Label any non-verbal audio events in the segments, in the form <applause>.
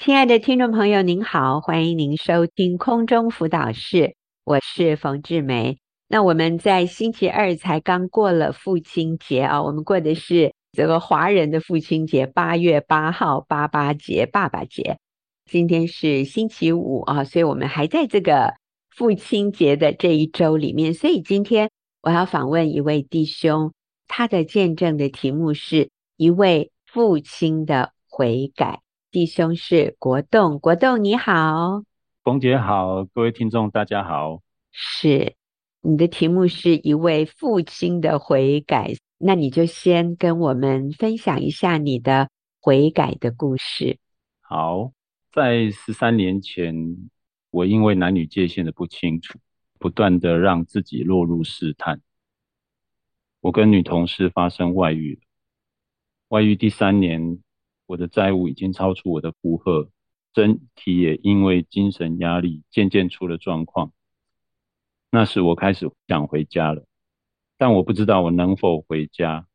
亲爱的听众朋友，您好，欢迎您收听空中辅导室，我是冯志梅。那我们在星期二才刚过了父亲节啊，我们过的是这个华人的父亲节，八月八号，八八节，爸爸节。今天是星期五啊，所以我们还在这个父亲节的这一周里面。所以今天我要访问一位弟兄，他的见证的题目是一位父亲的悔改。弟兄是国栋，国栋你好，冯姐好，各位听众大家好。是，你的题目是一位父亲的悔改，那你就先跟我们分享一下你的悔改的故事。好，在十三年前，我因为男女界限的不清楚，不断的让自己落入试探，我跟女同事发生外遇了，外遇第三年。我的债务已经超出我的负荷，身体也因为精神压力渐渐出了状况。那时我开始想回家了，但我不知道我能否回家。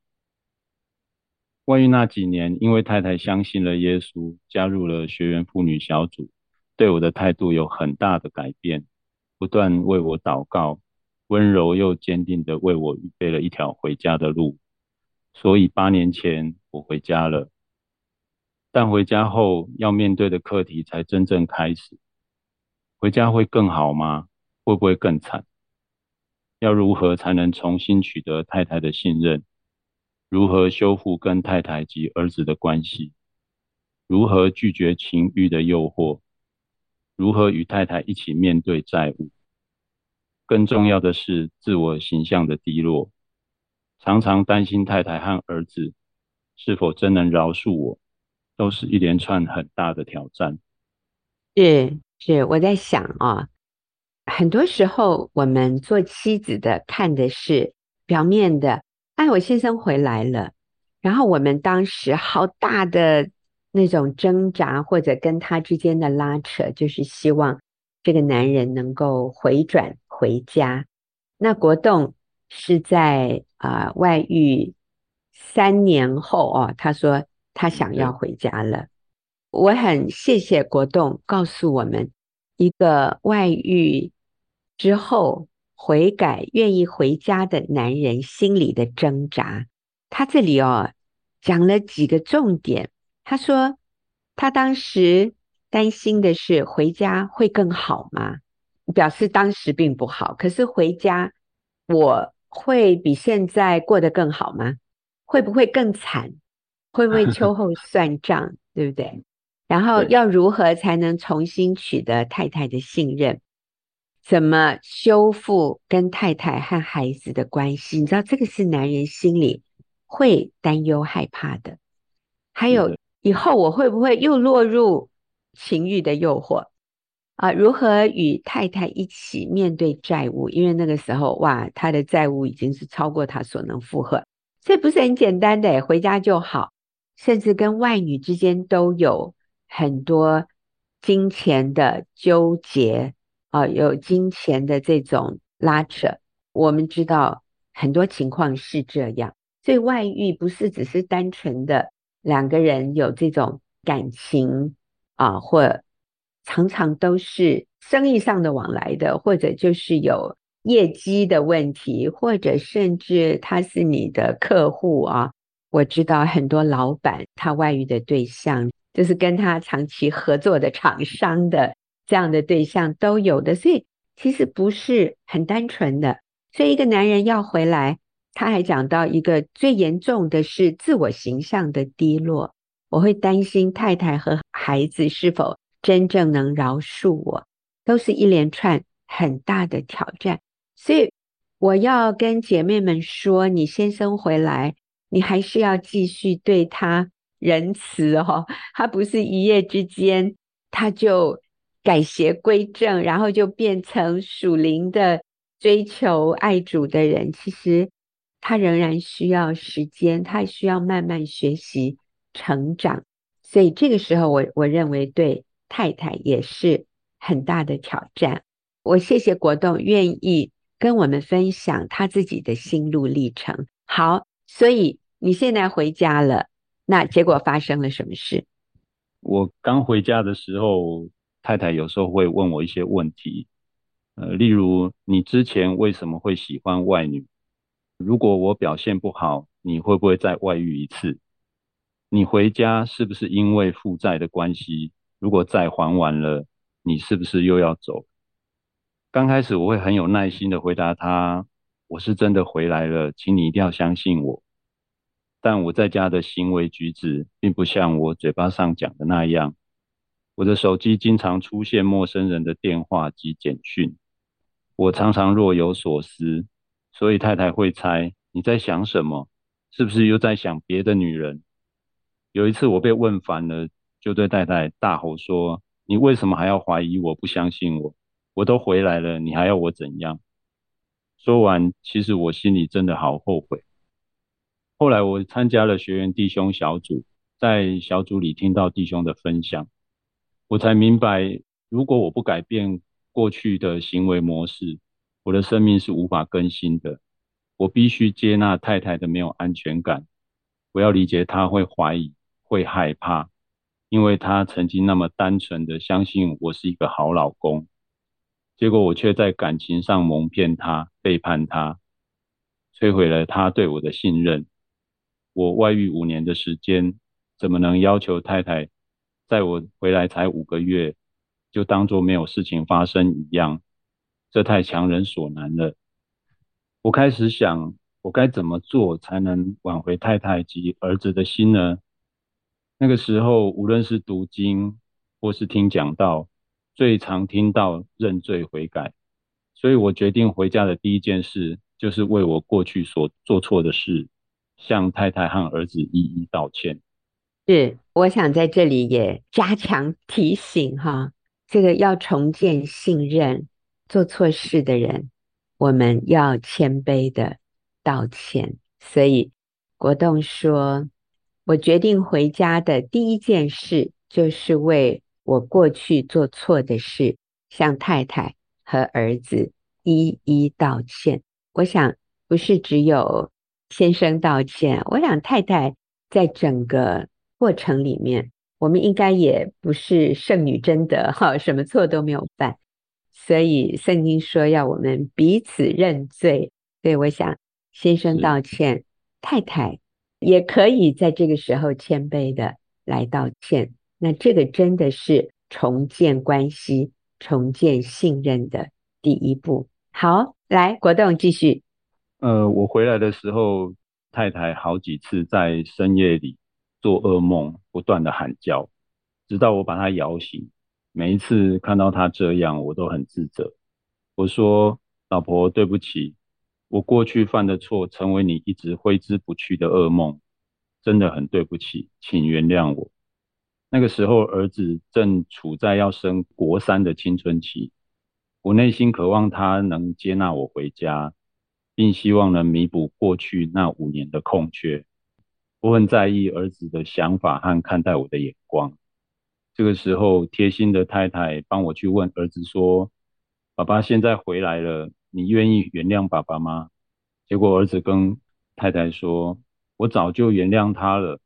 关于那几年，因为太太相信了耶稣，加入了学员妇女小组，对我的态度有很大的改变，不断为我祷告，温柔又坚定地为我预备了一条回家的路。所以八年前我回家了。但回家后要面对的课题才真正开始。回家会更好吗？会不会更惨？要如何才能重新取得太太的信任？如何修复跟太太及儿子的关系？如何拒绝情欲的诱惑？如何与太太一起面对债务？更重要的是自我形象的低落，常常担心太太和儿子是否真能饶恕我。都是一连串很大的挑战。是是，我在想啊，很多时候我们做妻子的看的是表面的，哎，我先生回来了，然后我们当时好大的那种挣扎，或者跟他之间的拉扯，就是希望这个男人能够回转回家。那国栋是在啊、外遇三年后哦，他说。他想要回家了，我很谢谢国栋告诉我们，一个外遇之后悔改、愿意回家的男人心里的挣扎。他这里哦讲了几个重点。他说他当时担心的是回家会更好吗？表示当时并不好，可是回家我会比现在过得更好吗？会不会更惨？会不会秋 <laughs> 后算账，对不对？然后要如何才能重新取得太太的信任？怎么修复跟太太和孩子的关系？你知道这个是男人心里会担忧害怕的。还有以后我会不会又落入情欲的诱惑啊？如何与太太一起面对债务？因为那个时候哇，他的债务已经是超过他所能负荷，这不是很简单的，回家就好。甚至跟外女之间都有很多金钱的纠结啊，有金钱的这种拉扯。我们知道很多情况是这样，所以外遇不是只是单纯的两个人有这种感情啊，或常常都是生意上的往来的，或者就是有业绩的问题，或者甚至他是你的客户啊。我知道很多老板，他外遇的对象就是跟他长期合作的厂商的这样的对象都有的，所以其实不是很单纯的。所以一个男人要回来，他还讲到一个最严重的是自我形象的低落。我会担心太太和孩子是否真正能饶恕我，都是一连串很大的挑战。所以我要跟姐妹们说，你先生回来。你还是要继续对他仁慈哦，他不是一夜之间他就改邪归正，然后就变成属灵的追求爱主的人。其实他仍然需要时间，他需要慢慢学习成长。所以这个时候我，我我认为对太太也是很大的挑战。我谢谢国栋愿意跟我们分享他自己的心路历程。好，所以。你现在回家了，那结果发生了什么事？我刚回家的时候，太太有时候会问我一些问题，呃，例如你之前为什么会喜欢外女？如果我表现不好，你会不会再外遇一次？你回家是不是因为负债的关系？如果债还完了，你是不是又要走？刚开始我会很有耐心的回答他，我是真的回来了，请你一定要相信我。但我在家的行为举止，并不像我嘴巴上讲的那样。我的手机经常出现陌生人的电话及简讯，我常常若有所思，所以太太会猜你在想什么，是不是又在想别的女人？有一次我被问烦了，就对太太大吼说：“你为什么还要怀疑我，不相信我？我都回来了，你还要我怎样？”说完，其实我心里真的好后悔。后来我参加了学员弟兄小组，在小组里听到弟兄的分享，我才明白，如果我不改变过去的行为模式，我的生命是无法更新的。我必须接纳太太的没有安全感，我要理解她会怀疑、会害怕，因为她曾经那么单纯的相信我是一个好老公，结果我却在感情上蒙骗她、背叛她，摧毁了她对我的信任。我外遇五年的时间，怎么能要求太太在我回来才五个月，就当作没有事情发生一样？这太强人所难了。我开始想，我该怎么做才能挽回太太及儿子的心呢？那个时候，无论是读经或是听讲道，最常听到认罪悔改。所以我决定回家的第一件事，就是为我过去所做错的事。向太太和儿子一一道歉。是，我想在这里也加强提醒哈，这个要重建信任，做错事的人，我们要谦卑的道歉。所以国栋说，我决定回家的第一件事，就是为我过去做错的事，向太太和儿子一一道歉。我想，不是只有。先生道歉，我想太太在整个过程里面，我们应该也不是圣女贞德哈，什么错都没有犯，所以圣经说要我们彼此认罪。所以我想，先生道歉，太太也可以在这个时候谦卑的来道歉。那这个真的是重建关系、重建信任的第一步。好，来国栋继续。呃，我回来的时候，太太好几次在深夜里做噩梦，不断的喊叫，直到我把她摇醒。每一次看到她这样，我都很自责。我说：“老婆，对不起，我过去犯的错，成为你一直挥之不去的噩梦，真的很对不起，请原谅我。”那个时候，儿子正处在要升国三的青春期，我内心渴望他能接纳我回家。并希望能弥补过去那五年的空缺。我很在意儿子的想法和看待我的眼光。这个时候，贴心的太太帮我去问儿子说：“爸爸现在回来了，你愿意原谅爸爸吗？”结果儿子跟太太说：“我早就原谅他了。”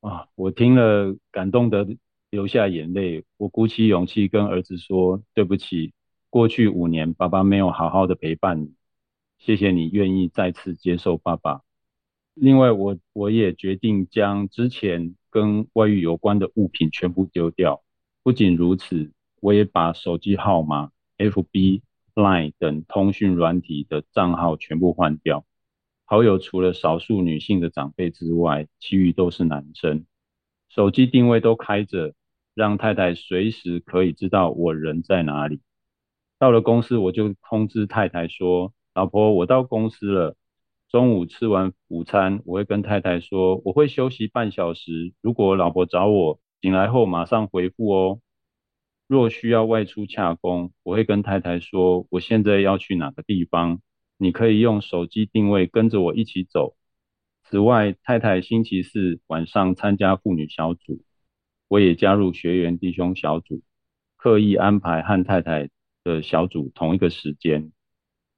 啊，我听了感动得流下眼泪。我鼓起勇气跟儿子说：“对不起，过去五年爸爸没有好好的陪伴你。”谢谢你愿意再次接受爸爸。另外，我我也决定将之前跟外遇有关的物品全部丢掉。不仅如此，我也把手机号码、FB、Line 等通讯软体的账号全部换掉。好友除了少数女性的长辈之外，其余都是男生。手机定位都开着，让太太随时可以知道我人在哪里。到了公司，我就通知太太说。老婆，我到公司了。中午吃完午餐，我会跟太太说，我会休息半小时。如果老婆找我，醒来后马上回复哦。若需要外出洽公，我会跟太太说，我现在要去哪个地方，你可以用手机定位跟着我一起走。此外，太太星期四晚上参加妇女小组，我也加入学员弟兄小组，刻意安排和太太的小组同一个时间。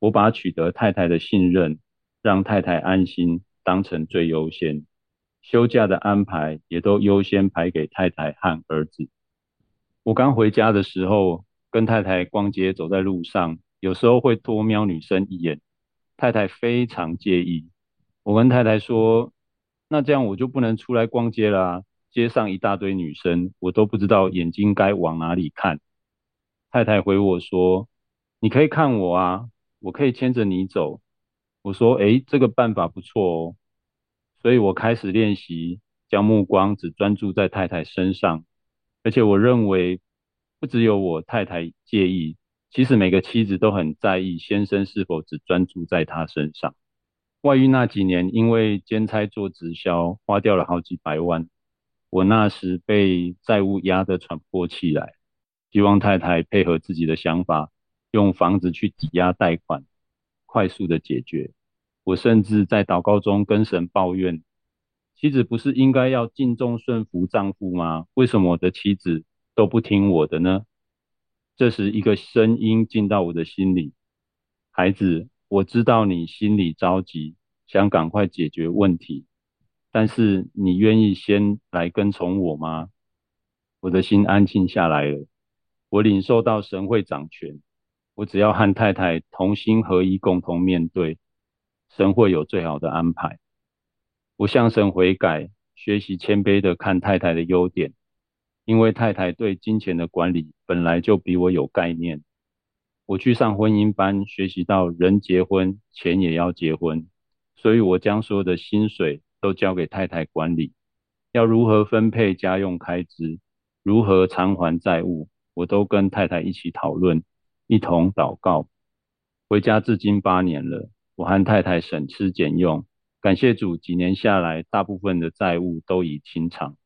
我把取得太太的信任，让太太安心当成最优先。休假的安排也都优先排给太太和儿子。我刚回家的时候，跟太太逛街，走在路上，有时候会多瞄女生一眼，太太非常介意。我跟太太说：“那这样我就不能出来逛街啦，街上一大堆女生，我都不知道眼睛该往哪里看。”太太回我说：“你可以看我啊，我可以牵着你走。”我说：“诶，这个办法不错哦。”所以我开始练习将目光只专注在太太身上。而且我认为，不只有我太太介意，其实每个妻子都很在意先生是否只专注在她身上。外遇那几年，因为兼差做直销，花掉了好几百万。我那时被债务压得喘不过气来，希望太太配合自己的想法，用房子去抵押贷款，快速的解决。我甚至在祷告中跟神抱怨。妻子不是应该要敬重顺服丈夫吗？为什么我的妻子都不听我的呢？这时，一个声音进到我的心里：“孩子，我知道你心里着急，想赶快解决问题，但是你愿意先来跟从我吗？”我的心安静下来了。我领受到神会掌权，我只要和太太同心合一，共同面对，神会有最好的安排。我向神悔改，学习谦卑的看太太的优点，因为太太对金钱的管理本来就比我有概念。我去上婚姻班，学习到人结婚，钱也要结婚，所以我将所有的薪水都交给太太管理。要如何分配家用开支，如何偿还债务，我都跟太太一起讨论，一同祷告。回家至今八年了，我和太太省吃俭用。感谢主，几年下来，大部分的债务都已清偿。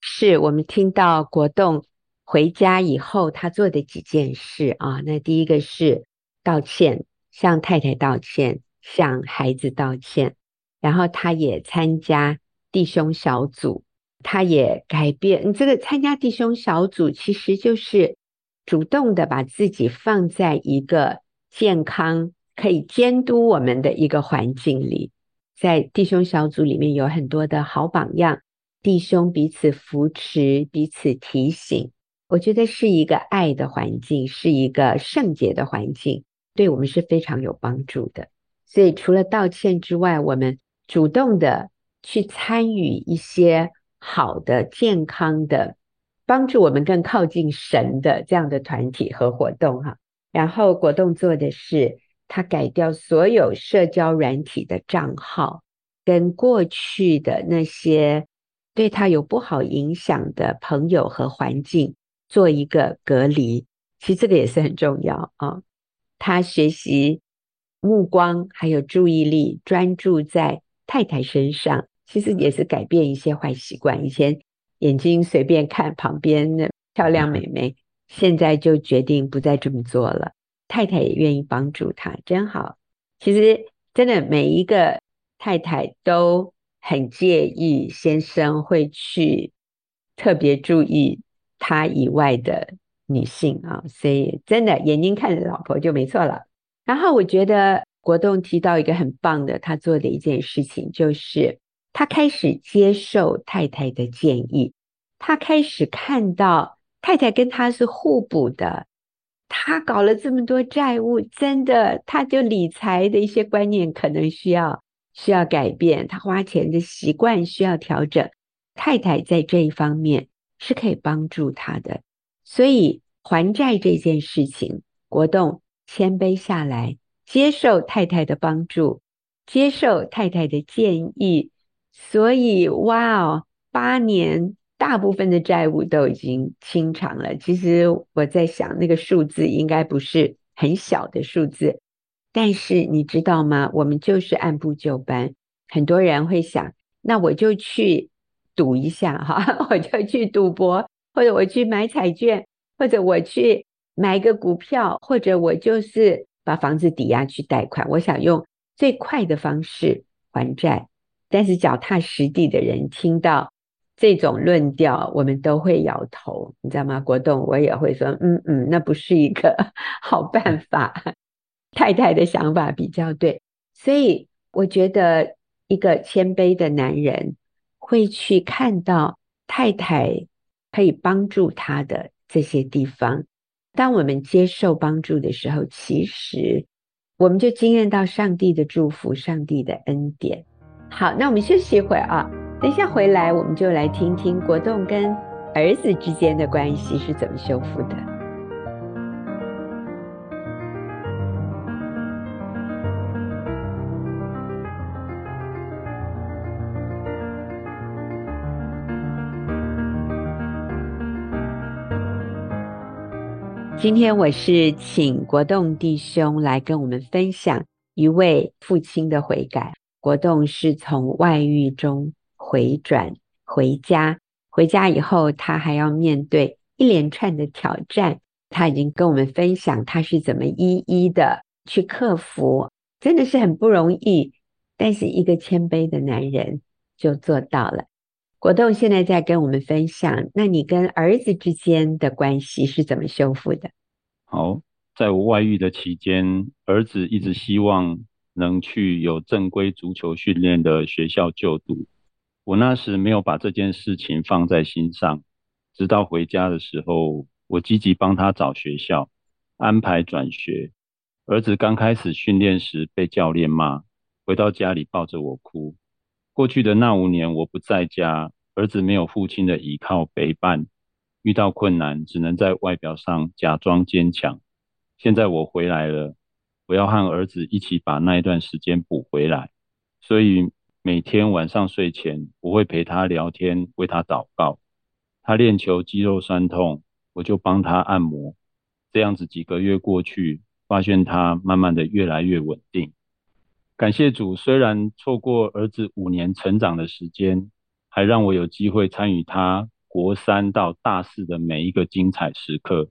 是我们听到国栋回家以后，他做的几件事啊。那第一个是道歉，向太太道歉，向孩子道歉。然后他也参加弟兄小组，他也改变。你这个参加弟兄小组，其实就是主动的把自己放在一个健康、可以监督我们的一个环境里。在弟兄小组里面有很多的好榜样，弟兄彼此扶持，彼此提醒，我觉得是一个爱的环境，是一个圣洁的环境，对我们是非常有帮助的。所以除了道歉之外，我们主动的去参与一些好的、健康的，帮助我们更靠近神的这样的团体和活动哈。然后国栋做的是。他改掉所有社交软体的账号，跟过去的那些对他有不好影响的朋友和环境做一个隔离。其实这个也是很重要啊。他学习目光还有注意力专注在太太身上，其实也是改变一些坏习惯。以前眼睛随便看旁边的漂亮美眉，现在就决定不再这么做了。太太也愿意帮助他，真好。其实真的每一个太太都很介意先生会去特别注意他以外的女性啊，所以真的眼睛看着老婆就没错了。然后我觉得国栋提到一个很棒的，他做的一件事情就是他开始接受太太的建议，他开始看到太太跟他是互补的。他搞了这么多债务，真的，他就理财的一些观念可能需要需要改变，他花钱的习惯需要调整。太太在这一方面是可以帮助他的，所以还债这件事情，国栋谦卑下来，接受太太的帮助，接受太太的建议，所以哇哦，八年。大部分的债务都已经清偿了。其实我在想，那个数字应该不是很小的数字，但是你知道吗？我们就是按部就班。很多人会想，那我就去赌一下哈，<laughs> 我就去赌博，或者我去买彩券，或者我去买个股票，或者我就是把房子抵押去贷款。我想用最快的方式还债。但是脚踏实地的人听到。这种论调，我们都会摇头，你知道吗？国栋，我也会说，嗯嗯，那不是一个 <laughs> 好办法。太太的想法比较对，所以我觉得一个谦卑的男人会去看到太太可以帮助他的这些地方。当我们接受帮助的时候，其实我们就经验到上帝的祝福、上帝的恩典。好，那我们休息一会儿啊，等一下回来，我们就来听听国栋跟儿子之间的关系是怎么修复的。今天我是请国栋弟兄来跟我们分享一位父亲的悔改。国栋是从外遇中回转回家，回家以后他还要面对一连串的挑战。他已经跟我们分享他是怎么一一的去克服，真的是很不容易。但是一个谦卑的男人就做到了。国栋现在在跟我们分享，那你跟儿子之间的关系是怎么修复的？好，在我外遇的期间，儿子一直希望能去有正规足球训练的学校就读。我那时没有把这件事情放在心上，直到回家的时候，我积极帮他找学校，安排转学。儿子刚开始训练时被教练骂，回到家里抱着我哭。过去的那五年，我不在家，儿子没有父亲的依靠陪伴，遇到困难只能在外表上假装坚强。现在我回来了，我要和儿子一起把那一段时间补回来。所以每天晚上睡前，我会陪他聊天，为他祷告。他练球肌肉酸痛，我就帮他按摩。这样子几个月过去，发现他慢慢的越来越稳定。感谢主，虽然错过儿子五年成长的时间，还让我有机会参与他国三到大四的每一个精彩时刻。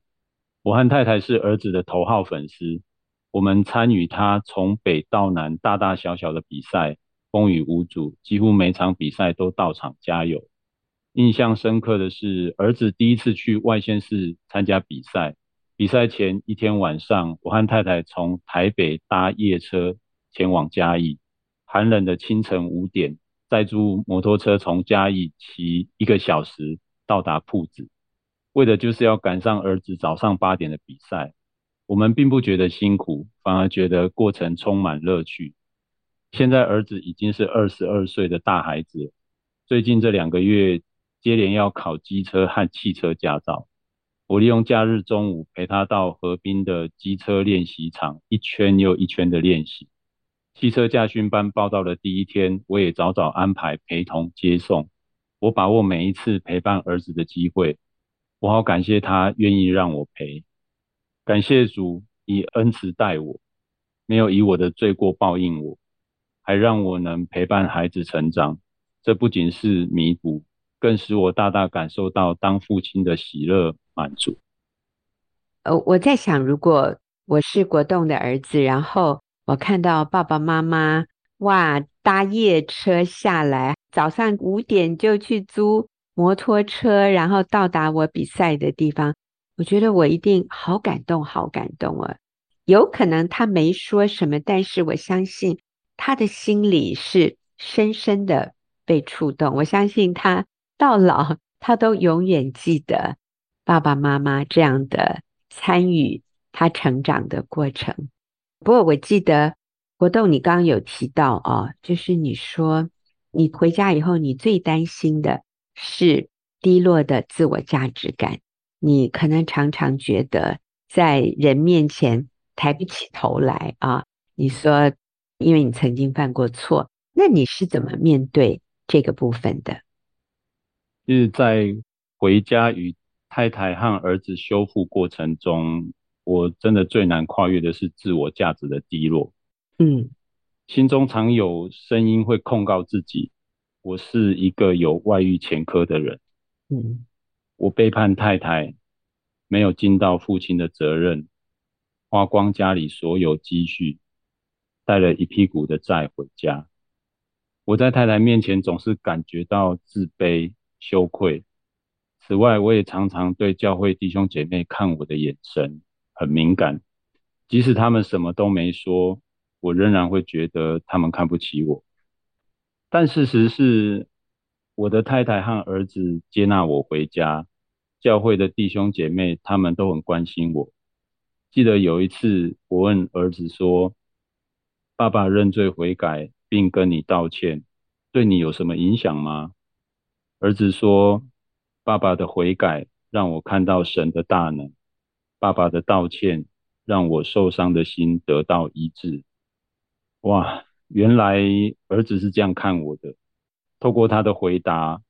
我和太太是儿子的头号粉丝，我们参与他从北到南大大小小的比赛，风雨无阻，几乎每场比赛都到场加油。印象深刻的是，儿子第一次去外县市参加比赛，比赛前一天晚上，我和太太从台北搭夜车。前往嘉义，寒冷的清晨五点，载住摩托车从嘉义骑一个小时到达朴子，为的就是要赶上儿子早上八点的比赛。我们并不觉得辛苦，反而觉得过程充满乐趣。现在儿子已经是二十二岁的大孩子，最近这两个月接连要考机车和汽车驾照。我利用假日中午陪他到河滨的机车练习场，一圈又一圈的练习。汽车驾训班报到的第一天，我也早早安排陪同接送。我把握每一次陪伴儿子的机会，我好感谢他愿意让我陪。感谢主以恩慈待我，没有以我的罪过报应我，还让我能陪伴孩子成长。这不仅是弥补，更使我大大感受到当父亲的喜乐满足。呃，我在想，如果我是国栋的儿子，然后。我看到爸爸妈妈哇，搭夜车下来，早上五点就去租摩托车，然后到达我比赛的地方。我觉得我一定好感动，好感动啊！有可能他没说什么，但是我相信他的心里是深深的被触动。我相信他到老，他都永远记得爸爸妈妈这样的参与他成长的过程。不过我记得国栋，你刚刚有提到哦，就是你说你回家以后，你最担心的是低落的自我价值感，你可能常常觉得在人面前抬不起头来啊。你说，因为你曾经犯过错，那你是怎么面对这个部分的？就是在回家与太太和儿子修复过程中。我真的最难跨越的是自我价值的低落，嗯，心中常有声音会控告自己，我是一个有外遇前科的人，嗯，我背叛太太，没有尽到父亲的责任，花光家里所有积蓄，带了一屁股的债回家，我在太太面前总是感觉到自卑、羞愧。此外，我也常常对教会弟兄姐妹看我的眼神。很敏感，即使他们什么都没说，我仍然会觉得他们看不起我。但事实是，我的太太和儿子接纳我回家，教会的弟兄姐妹他们都很关心我。记得有一次，我问儿子说：“爸爸认罪悔改，并跟你道歉，对你有什么影响吗？”儿子说：“爸爸的悔改让我看到神的大能，爸爸的道歉让我受伤的心得到医治。”哇，原来儿子是这样看我的。透过他的回答，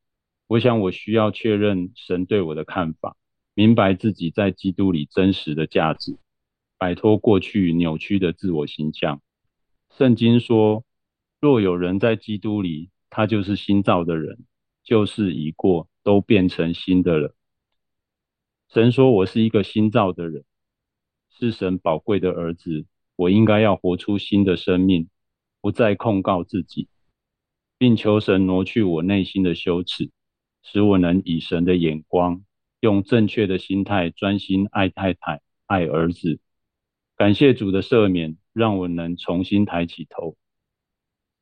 我想我需要确认神对我的看法，明白自己在基督里真实的价值，摆脱过去扭曲的自我形象。圣经说：“若有人在基督里，他就是新造的人，旧事已过，都变成新的了。”神说我是一个新造的人，是神宝贵的儿子。我应该要活出新的生命，不再控告自己，并求神挪去我内心的羞耻，使我能以神的眼光，用正确的心态，专心爱太太、爱儿子。感谢主的赦免，让我能重新抬起头。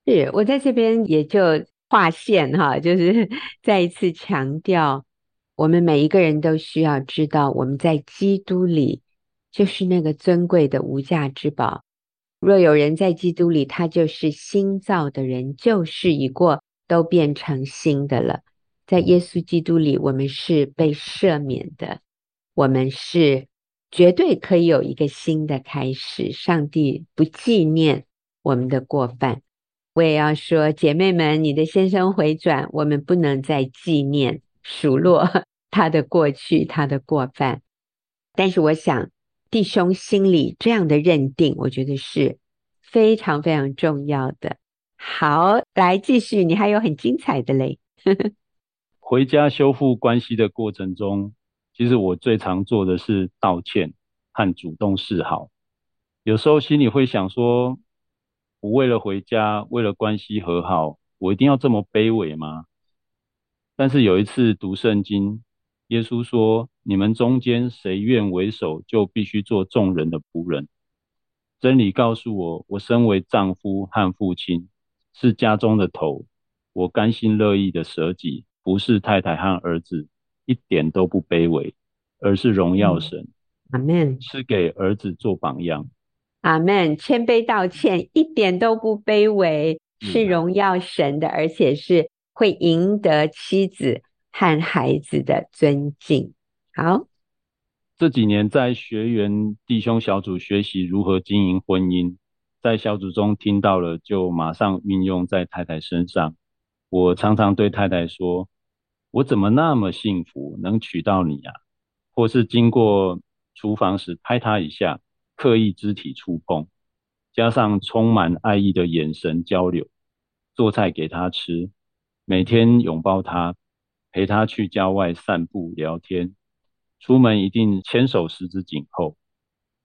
是，我在这边也就划线哈，就是 <laughs> 再一次强调，我们每一个人都需要知道，我们在基督里。就是那个尊贵的无价之宝。若有人在基督里，他就是新造的人，旧事已过，都变成新的了。在耶稣基督里，我们是被赦免的，我们是绝对可以有一个新的开始。上帝不纪念我们的过犯。我也要说，姐妹们，你的先生回转，我们不能再纪念数落 <laughs> 他的过去，他的过犯。但是我想。弟兄心里这样的认定，我觉得是非常非常重要的。好，来继续，你还有很精彩的嘞。回家修复关系的过程中，其实我最常做的是道歉和主动示好。有时候心里会想说，我为了回家，为了关系和好，我一定要这么卑微吗？但是有一次读圣经。耶稣说：“你们中间谁愿为首，就必须做众人的仆人。”真理告诉我，我身为丈夫和父亲，是家中的头，我甘心乐意的舍己，服侍太太和儿子，一点都不卑微，而是荣耀神。阿门。是给儿子做榜样。阿门。谦卑道歉，一点都不卑微，是荣耀神的，而且是会赢得妻子。和孩子的尊敬。好，这几年在学员弟兄小组学习如何经营婚姻，在小组中听到了，就马上运用在太太身上。我常常对太太说：“我怎么那么幸福，能娶到你啊？”或是经过厨房时拍她一下，刻意肢体触碰，加上充满爱意的眼神交流，做菜给她吃，每天拥抱她。陪他去郊外散步聊天，出门一定牵手十指紧扣。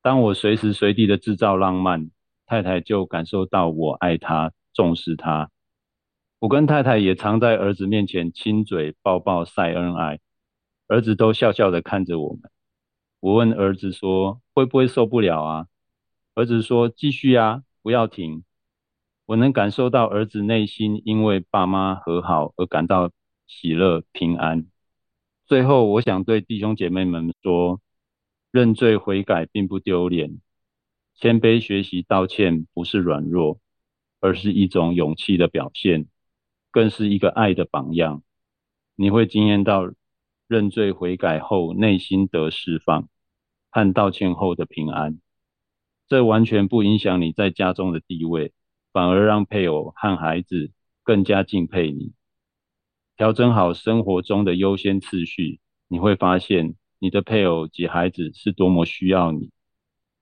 当我随时随地的制造浪漫，太太就感受到我爱她、重视她。我跟太太也常在儿子面前亲嘴、抱抱、晒恩爱，儿子都笑笑的看着我们。我问儿子说：“会不会受不了啊？”儿子说：“继续啊，不要停。”我能感受到儿子内心因为爸妈和好而感到。喜乐平安。最后，我想对弟兄姐妹们说：认罪悔改并不丢脸，谦卑学习道歉不是软弱，而是一种勇气的表现，更是一个爱的榜样。你会惊艳到认罪悔改后内心得释放，和道歉后的平安。这完全不影响你在家中的地位，反而让配偶和孩子更加敬佩你。调整好生活中的优先次序，你会发现你的配偶及孩子是多么需要你。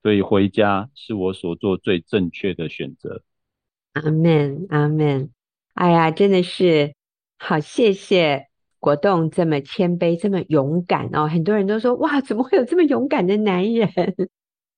所以回家是我所做最正确的选择。阿门，阿门。哎呀，真的是好，谢谢国栋这么谦卑、这么勇敢哦。很多人都说，哇，怎么会有这么勇敢的男人，<laughs>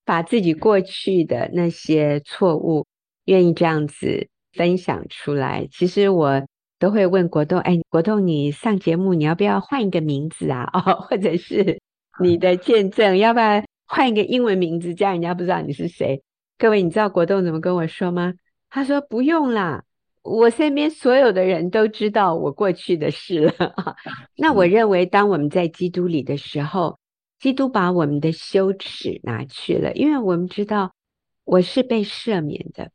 把自己过去的那些错误愿意这样子分享出来？其实我。都会问国栋，哎，国栋，你上节目你要不要换一个名字啊？<laughs> 哦，或者是 <laughs> 你的见证要不要换一个英文名字，这样人家不知道你是谁？各位，你知道国栋怎么跟我说吗？他说不用啦，我身边所有的人都知道我过去的事了啊。<laughs> 那我认为，当我们在基督里的时候，基督把我们的羞耻拿去了，因为我们知道我是被赦免的，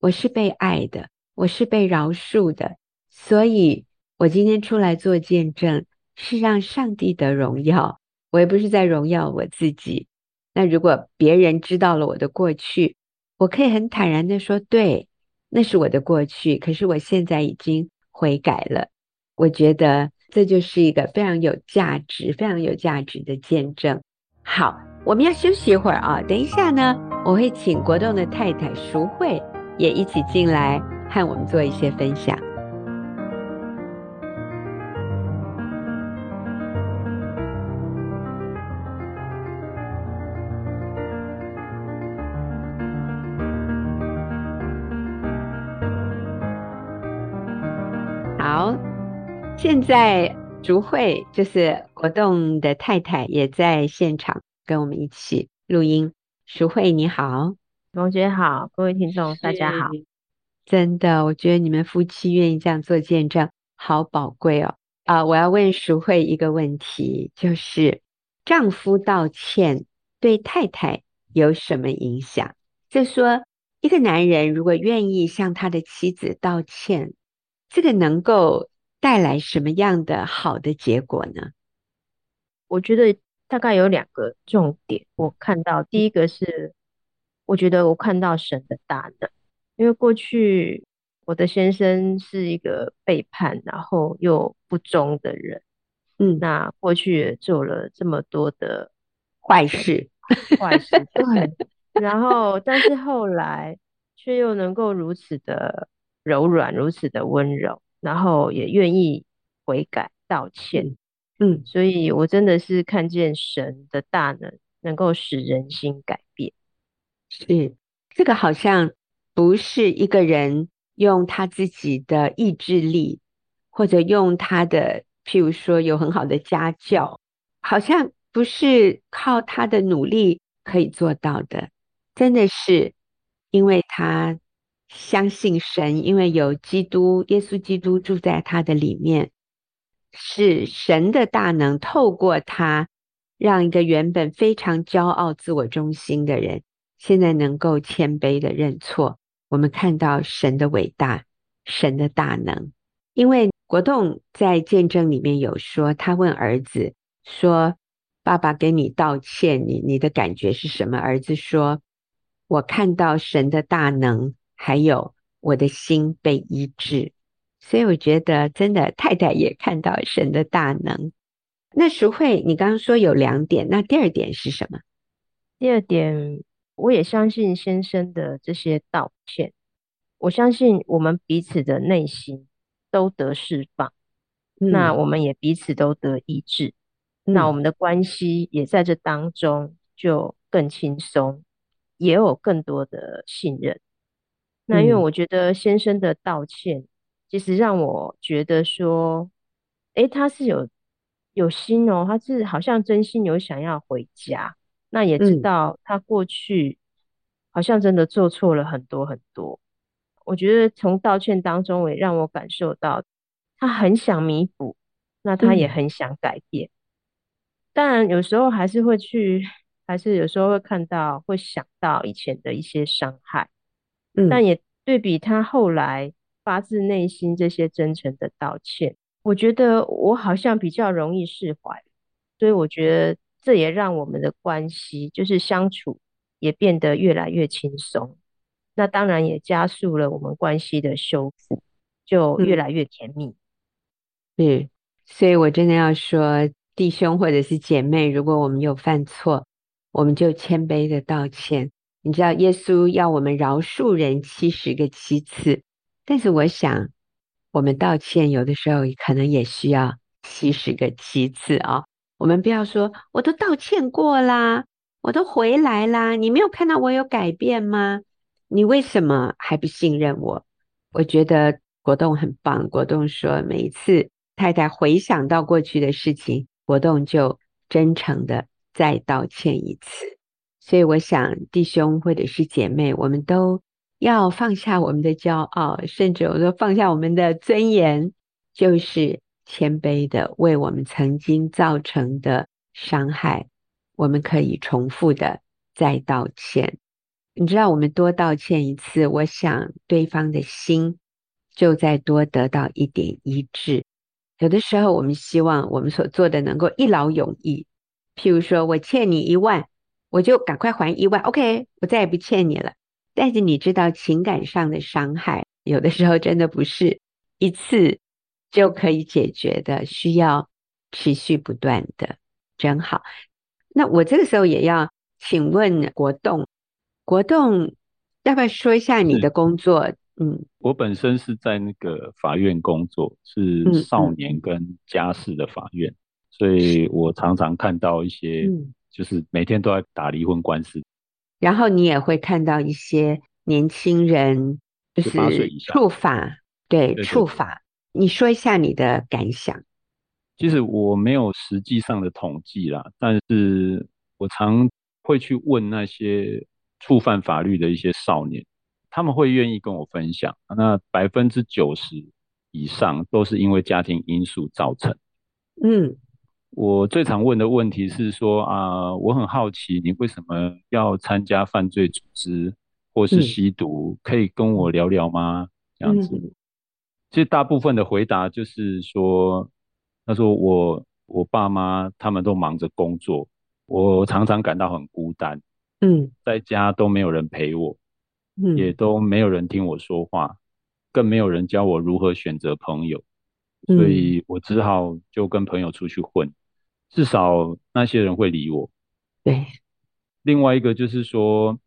我是被爱的，我是被饶恕的，所以我今天出来做见证，是让上帝得荣耀，我也不是在荣耀我自己。那如果别人知道了我的过去，我可以很坦然的说，对。那是我的过去，可是我现在已经悔改了。我觉得这就是一个非常有价值、非常有价值的见证。好，我们要休息一会儿啊，等一下呢，我会请国栋的太太淑慧也一起进来和我们做一些分享。现在竹慧就是国栋的太太，也在现场跟我们一起录音。淑慧你好，同学好，各位听众大家好。真的，我觉得你们夫妻愿意这样做见证，好宝贵哦。啊、呃，我要问淑慧一个问题，就是丈夫道歉对太太有什么影响？就说一个男人如果愿意向他的妻子道歉，这个能够。带来什么样的好的结果呢？我觉得大概有两个重点。我看到第一个是，我觉得我看到神的大能，因为过去我的先生是一个背叛然后又不忠的人，嗯，那过去也做了这么多的坏事，坏事，对，然后但是后来却又能够如此的柔软，如此的温柔。然后也愿意悔改道歉，嗯，所以我真的是看见神的大能，能够使人心改变。是，这个好像不是一个人用他自己的意志力，或者用他的，譬如说有很好的家教，好像不是靠他的努力可以做到的，真的是因为他。相信神，因为有基督耶稣基督住在他的里面，是神的大能透过他，让一个原本非常骄傲、自我中心的人，现在能够谦卑的认错。我们看到神的伟大，神的大能。因为国栋在见证里面有说，他问儿子说：“爸爸给你道歉，你你的感觉是什么？”儿子说：“我看到神的大能。”还有我的心被医治，所以我觉得真的太太也看到神的大能。那淑慧，你刚刚说有两点，那第二点是什么？第二点，我也相信先生的这些道歉，我相信我们彼此的内心都得释放，嗯、那我们也彼此都得医治，嗯、那我们的关系也在这当中就更轻松，也有更多的信任。那因为我觉得先生的道歉，其实让我觉得说，诶，他是有有心哦，他是好像真心有想要回家。那也知道他过去好像真的做错了很多很多。我觉得从道歉当中，也让我感受到他很想弥补，那他也很想改变。当然有时候还是会去，还是有时候会看到，会想到以前的一些伤害。但也对比他后来发自内心这些真诚的道歉，我觉得我好像比较容易释怀，所以我觉得这也让我们的关系就是相处也变得越来越轻松。那当然也加速了我们关系的修复，就越来越甜蜜。嗯，所以我真的要说，弟兄或者是姐妹，如果我们有犯错，我们就谦卑的道歉。你知道耶稣要我们饶恕人七十个七次，但是我想，我们道歉有的时候可能也需要七十个七次啊、哦。我们不要说我都道歉过啦，我都回来啦，你没有看到我有改变吗？你为什么还不信任我？我觉得国栋很棒。国栋说，每一次太太回想到过去的事情，国栋就真诚的再道歉一次。所以我想，弟兄或者是姐妹，我们都要放下我们的骄傲，甚至我说放下我们的尊严，就是谦卑的为我们曾经造成的伤害，我们可以重复的再道歉。你知道，我们多道歉一次，我想对方的心就再多得到一点医治。有的时候，我们希望我们所做的能够一劳永逸。譬如说，我欠你一万，我就赶快还一万，OK，我再也不欠你了。但是你知道，情感上的伤害，有的时候真的不是一次就可以解决的，需要持续不断的。真好。那我这个时候也要请问国栋。国栋，要不要说一下你的工作？嗯，我本身是在那个法院工作，是少年跟家事的法院，嗯嗯、所以我常常看到一些，就是每天都在打离婚官司。然后你也会看到一些年轻人，就是触法，对，触法。你说一下你的感想。其实我没有实际上的统计啦，但是我常会去问那些。触犯法律的一些少年，他们会愿意跟我分享。那百分之九十以上都是因为家庭因素造成。嗯，我最常问的问题是说啊，我很好奇你为什么要参加犯罪组织或是吸毒，嗯，可以跟我聊聊吗？这样子，嗯，其实大部分的回答就是说，他说我我爸妈他们都忙着工作，我常常感到很孤单。嗯，在家都没有人陪我，嗯，也都没有人听我说话，更没有人教我如何选择朋友，嗯，所以我只好就跟朋友出去混，至少那些人会理我。对，另外一个就是说，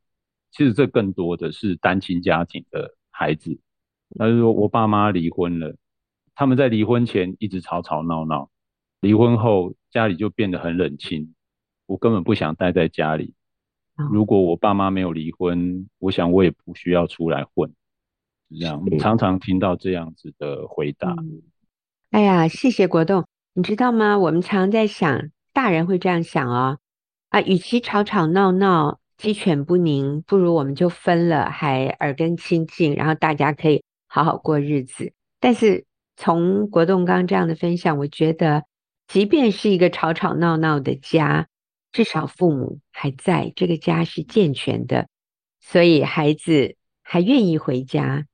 其实这更多的是单亲家庭的孩子，他就说我爸妈离婚了，他们在离婚前一直吵吵闹闹，离婚后家里就变得很冷清，我根本不想待在家里。如果我爸妈没有离婚，我想我也不需要出来混。这样，常常听到这样子的回答。嗯。哎呀，谢谢国栋。你知道吗？我们常在想，大人会这样想哦。啊，与其吵吵闹闹、鸡犬不宁，不如我们就分了，还耳根清净，然后大家可以好好过日子。但是从国栋刚刚这样的分享，我觉得，即便是一个吵吵闹闹的家。至少父母还在，这个家是健全的，所以孩子还愿意回家。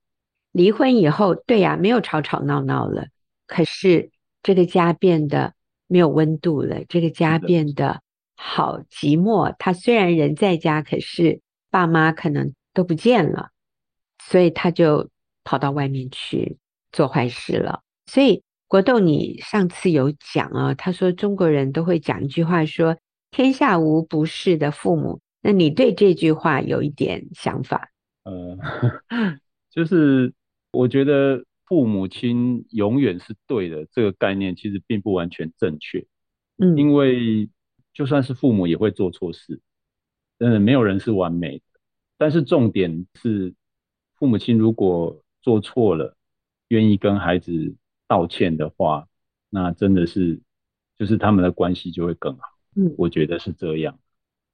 离婚以后，对呀，没有吵吵闹闹了，可是这个家变得没有温度了，这个家变得好寂寞。他虽然人在家，可是爸妈可能都不见了，所以他就跑到外面去做坏事了。所以国栋，你上次有讲啊，他说中国人都会讲一句话说。天下无不是的父母，那你对这句话有一点想法？呃，<laughs> 就是我觉得父母亲永远是对的这个概念，其实并不完全正确。嗯，因为就算是父母也会做错事，真的没有人是完美的。但是重点是，父母亲如果做错了，愿意跟孩子道歉的话，那真的是就是他们的关系就会更好。嗯，我觉得是这样，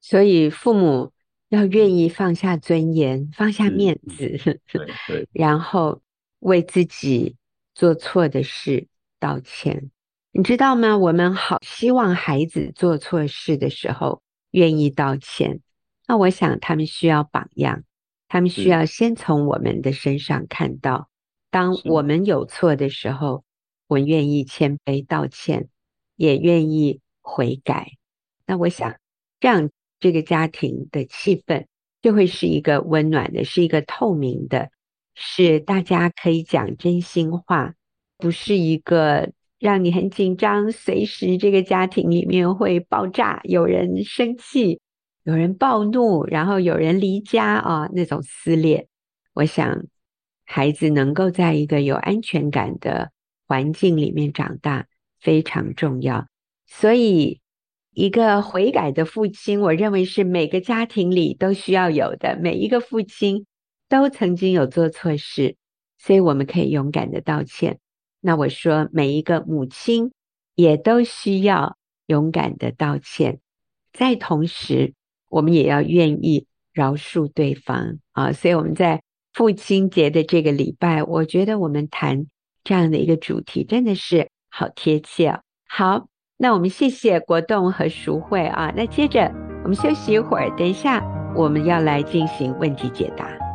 所以父母要愿意放下尊严，放下面子，对对，<laughs> 然后为自己做错的事道歉。你知道吗？我们好希望孩子做错事的时候愿意道歉。那我想他们需要榜样，他们需要先从我们的身上看到，当我们有错的时候，我愿意谦卑道歉，也愿意悔改。那我想，这样这个家庭的气氛就会是一个温暖的，是一个透明的，是大家可以讲真心话，不是一个让你很紧张，随时这个家庭里面会爆炸，有人生气，有人暴怒，然后有人离家啊，那种撕裂。我想，孩子能够在一个有安全感的环境里面长大非常重要，所以。一个悔改的父亲，我认为是每个家庭里都需要有的。每一个父亲都曾经有做错事，所以我们可以勇敢的道歉。那我说，每一个母亲也都需要勇敢的道歉。在同时，我们也要愿意饶恕对方啊。所以我们在父亲节的这个礼拜，我觉得我们谈这样的一个主题真的是好贴切哦。好，那我们谢谢国栋和淑慧啊。那接着我们休息一会儿，等一下我们要来进行问题解答。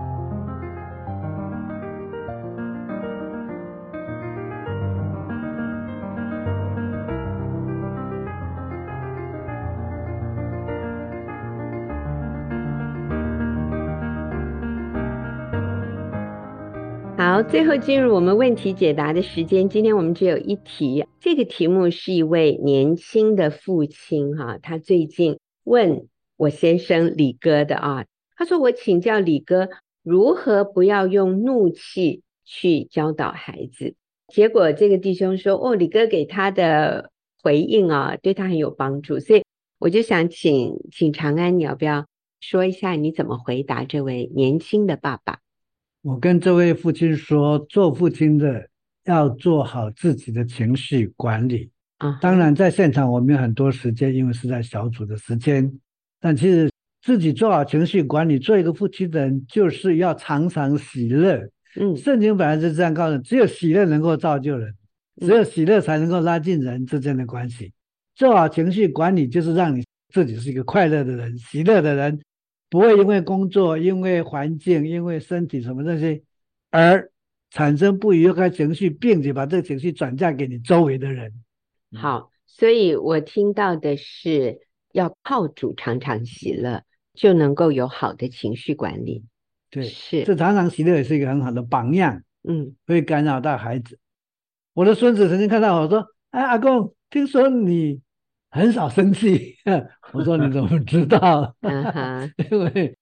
好，最后进入我们问题解答的时间。今天我们只有一题，这个题目是一位年轻的父亲哈，他最近问我先生李哥的啊，他说，我请教李哥如何不要用怒气去教导孩子。结果这个弟兄说，哦，李哥给他的回应啊，对他很有帮助，所以我就想请请长安，你要不要说一下你怎么回答这位年轻的爸爸？我跟这位父亲说，做父亲的要做好自己的情绪管理啊。当然，在现场我们有很多时间，因为是在小组的时间。但其实自己做好情绪管理，做一个父亲的人，就是要常常喜乐。嗯，圣经本来是这样告诉：只有喜乐能够造就人，只有喜乐才能够拉近人之间的关系。做好情绪管理，就是让你自己是一个快乐的人，喜乐的人。不会因为工作、因为环境、因为身体什么这些而产生不愉快情绪，并且把这个情绪转嫁给你周围的人。好，所以我听到的是要靠主常常喜乐，就能够有好的情绪管理。对，是这常常喜乐也是一个很好的榜样。嗯，会干扰到孩子。我的孙子曾经看到我说：“哎，阿公，听说你。”很少生气，<laughs> 我说你怎么知道？<laughs> 因为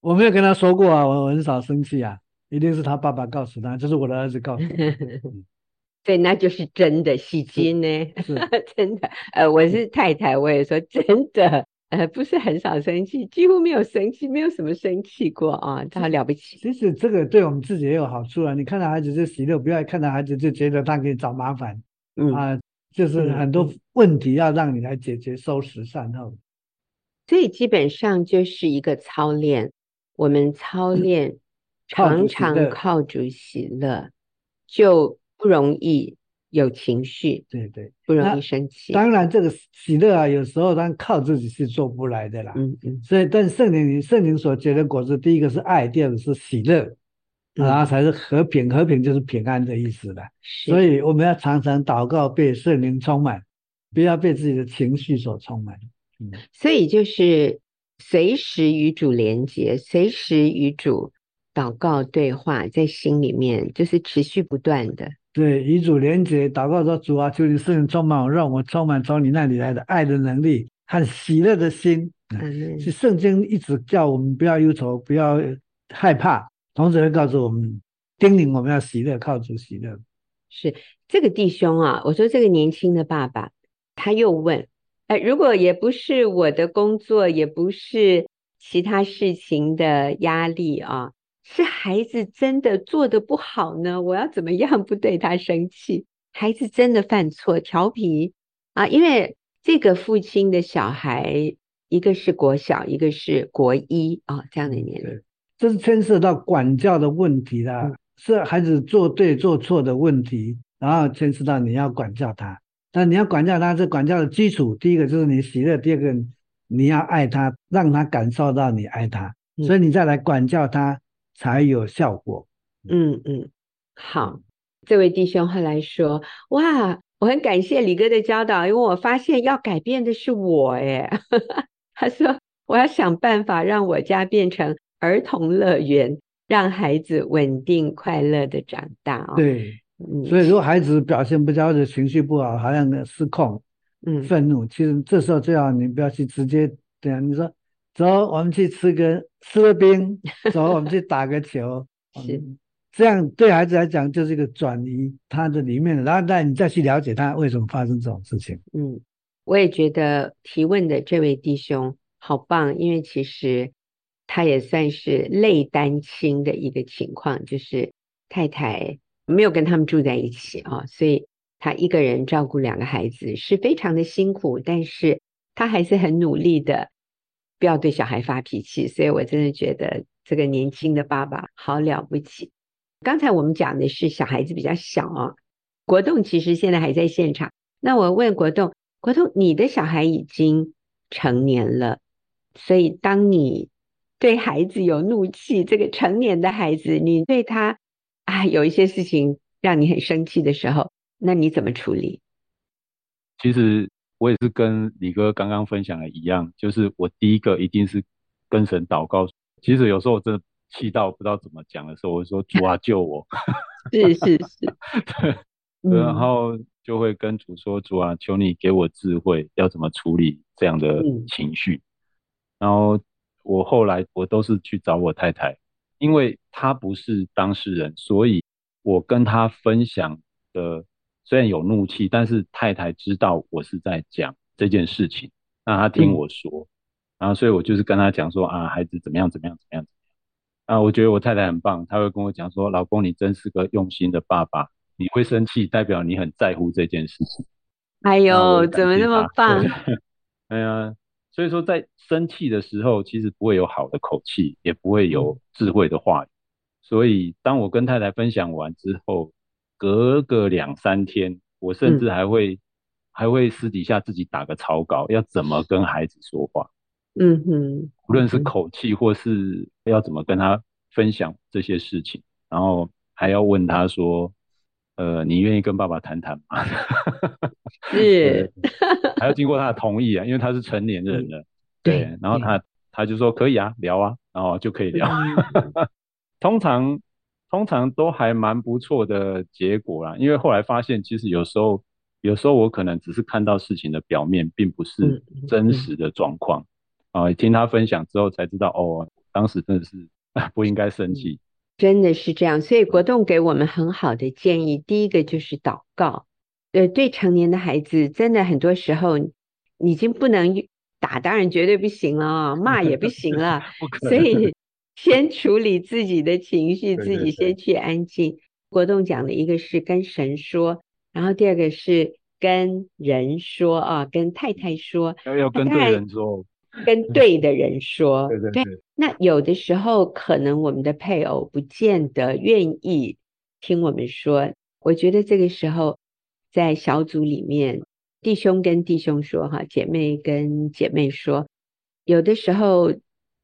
我没有跟他说过啊，我很少生气啊，一定是他爸爸告诉他，这是我的儿子告诉他。<laughs> 对，那就是真的戏精呢，真的。呃，我是太太，我也说真的，呃，不是很少生气，几乎没有生气，没有什么生气过啊，他了不起。其实这个对我们自己也有好处啊，你看到孩子就喜乐，不要看到孩子就觉得他给你找麻烦，嗯啊。就是很多问题要让你来解决，收拾善后，所以基本上就是一个操练。我们操练常常靠主喜乐，就不容易有情绪，对对，不容易生气。当然，这个喜乐啊，有时候当靠自己是做不来的啦。嗯嗯。所以，但圣灵圣灵所结的果子，第一个是爱，第二个是喜乐。然后才是和平，和平就是平安的意思了。所以我们要常常祷告，被圣灵充满，不要被自己的情绪所充满。嗯，所以就是随时与主连接，随时与主祷告对话，在心里面就是持续不断的。对，与主连接，祷告说：“主啊，求你圣灵充满我，让我充满从你那里来的爱的能力和喜乐的心。嗯”是圣经一直叫我们不要忧愁，不要害怕。同时会告诉我们，叮咛我们要喜乐，靠主喜乐。是这个弟兄啊，我说这个年轻的爸爸，他又问：哎，如果也不是我的工作，也不是其他事情的压力啊，是孩子真的做的不好呢？我要怎么样不对他生气？孩子真的犯错、调皮啊？因为这个父亲的小孩，一个是国小，一个是国一啊，这样的年龄。这是牵涉到管教的问题啦，是孩子做对做错的问题，然后牵涉到你要管教他。那你要管教他，这管教的基础，第一个就是你喜乐，第二个你要爱他，让他感受到你爱他，所以你再来管教他才有效果。嗯嗯，好，这位弟兄后来说：“哇，我很感谢李哥的教导，因为我发现要改变的是我。”哎，他说：“我要想办法让我家变成。”儿童乐园让孩子稳定快乐的长大哦。对，所以如果孩子表现不佳或者情绪不好，好像失控，嗯，愤怒，其实这时候最好你不要去直接对啊，你说走，我们去吃个吃个冰，走，我们去打个球，<laughs> 是这样对孩子来讲就是一个转移他的里面的，然后那你再去了解他为什么发生这种事情。嗯，我也觉得提问的这位弟兄好棒，因为其实。他也算是类单亲的一个情况，就是太太没有跟他们住在一起啊，所以他一个人照顾两个孩子是非常的辛苦，但是他还是很努力的，不要对小孩发脾气。所以我真的觉得这个年轻的爸爸好了不起。刚才我们讲的是小孩子比较小啊，国栋其实现在还在现场。那我问国栋，国栋，你的小孩已经成年了，所以当你对孩子有怒气，这个成年的孩子，你对他啊有一些事情让你很生气的时候，那你怎么处理？其实我也是跟李哥刚刚分享的一样，就是我第一个一定是跟神祷告。其实有时候我真的气到不知道怎么讲的时候，我就说主啊救我。<laughs> 是是是，对，然后就会跟主说主啊，求你给我智慧，要怎么处理这样的情绪。嗯、然后我后来我都是去找我太太，因为她不是当事人，所以我跟她分享的。虽然有怒气，但是太太知道我是在讲这件事情，那她听我说，嗯、然后所以我就是跟她讲说啊，孩子怎么样怎么样怎么样怎么样啊，我觉得我太太很棒，她会跟我讲说，老公你真是个用心的爸爸，你会生气代表你很在乎这件事情。哎呦，怎么那么棒？哎呀，所以说在生气的时候，其实不会有好的口气，也不会有智慧的话语，所以当我跟太太分享完之后。隔个两三天，我甚至还会、嗯、还会私底下自己打个草稿，要怎么跟孩子说话。嗯哼，无论是口气或是要怎么跟他分享这些事情，然后还要问他说：“呃，你愿意跟爸爸谈谈吗？” <laughs> 是，还要经过他的同意啊，因为他是成年人了。嗯、对，对，然后他他就说可以啊，聊啊，然后就可以聊。嗯、<laughs> 通常。通常都还蛮不错的结果啦，因为后来发现，其实有时候，有时候我可能只是看到事情的表面，并不是真实的状况。啊，听他分享之后才知道，哦，当时真的是 <laughs> 不应该生气。真的是这样，所以国栋给我们很好的建议。第一个就是祷告。呃，对成年的孩子，真的很多时候已经不能打，当然绝对不行了啊，骂也不行了。<laughs> 所以。先处理自己的情绪，<laughs> 自己先去安静。国栋讲的一个是跟神说，然后第二个是跟人说啊，跟太太说，要要跟对人说，跟对的人说。对对对。对，那有的时候可能我们的配偶不见得愿意听我们说，我觉得这个时候在小组里面，弟兄跟弟兄说哈，姐妹跟姐妹说，有的时候。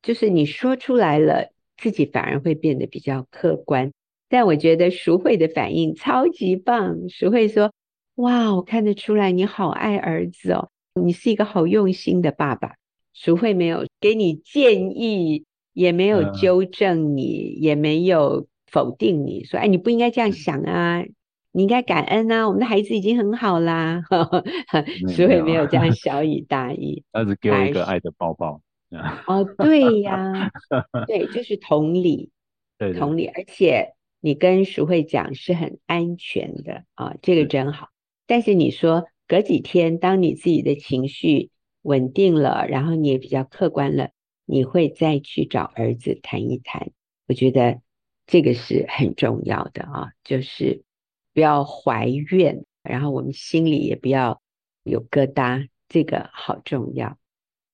就是你说出来了，自己反而会变得比较客观。但我觉得淑慧的反应超级棒。淑慧说：“哇，我看得出来你好爱儿子哦，你是一个好用心的爸爸。”淑慧没有给你建议，也没有纠正你，嗯、也没有否定你，说：“哎，你不应该这样想啊，你应该感恩啊，我们的孩子已经很好啦。<laughs> ”淑慧没有这样小以 <laughs> 大意，儿子给我一个爱的抱抱。<laughs> 哦，对呀，对，就是同理，同理，而且你跟淑慧讲是很安全的啊，这个真好。但是你说隔几天，当你自己的情绪稳定了，然后你也比较客观了，你会再去找儿子谈一谈。我觉得这个是很重要的啊，就是不要怀怨，然后我们心里也不要有疙瘩，这个好重要。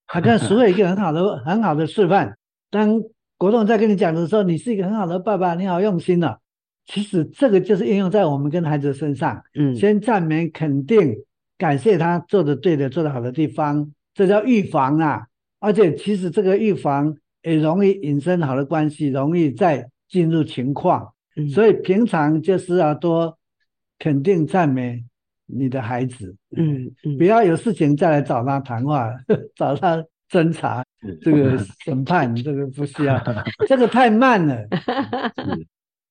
好像淑慧一个很好的、<laughs> 很好的示范。当国栋在跟你讲的时候，你是一个很好的爸爸，你好用心啊。其实这个就是应用在我们跟孩子身上。嗯，先赞美、肯定、感谢他做的对的、做的好的地方，这叫预防啊。而且其实这个预防也容易引申好的关系，容易再进入情况。嗯，所以平常就是要多肯定、赞美。你的孩子，嗯，嗯，不要有事情再来找他谈话，<laughs> 找他侦查，是这个审判，这个不需要，<laughs> 这个太慢了，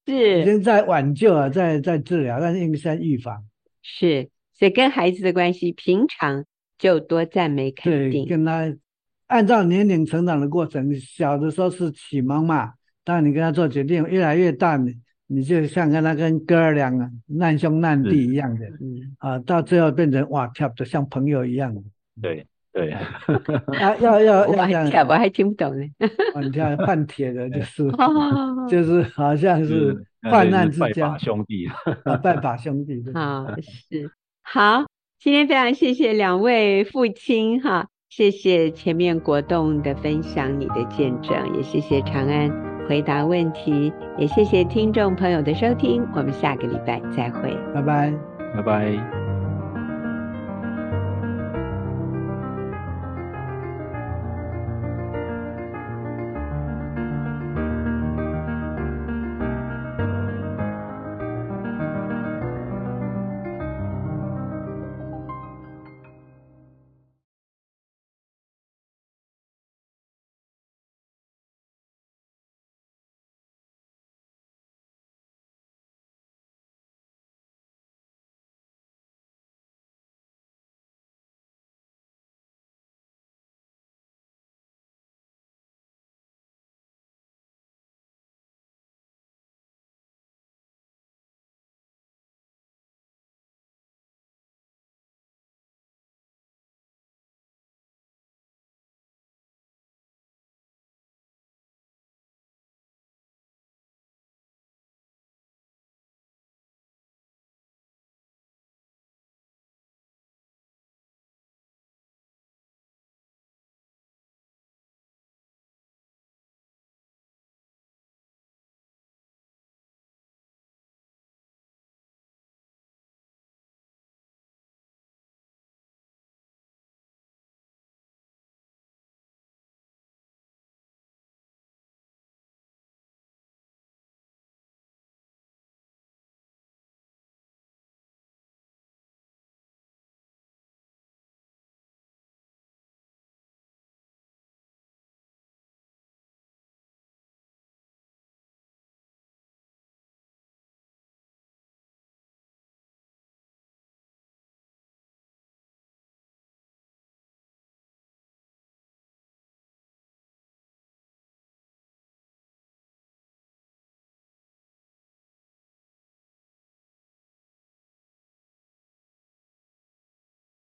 是，是已经在挽救了，在在治疗，但是应该先预防。是，所以跟孩子的关系，平常就多赞美肯定，跟他按照年龄成长的过程，小的时候是启蒙嘛，当你跟他做决定，越来越大。你你就像跟他跟哥儿俩啊，难兄难弟一样的，嗯啊，到最后变成哇，跳的像朋友一样。对对，<laughs> 啊，要要要 <laughs> 这样，我还听不懂呢。你看换铁的，就 <laughs> 是就是好像是患难之交，拜把兄弟啊，拜把兄弟。啊是好，今天非常谢谢两位父亲哈，谢谢前面国栋的分享，你的见证，也谢谢长安。回答问题。也谢谢听众朋友的收听，我们下个礼拜再会，拜拜，拜拜。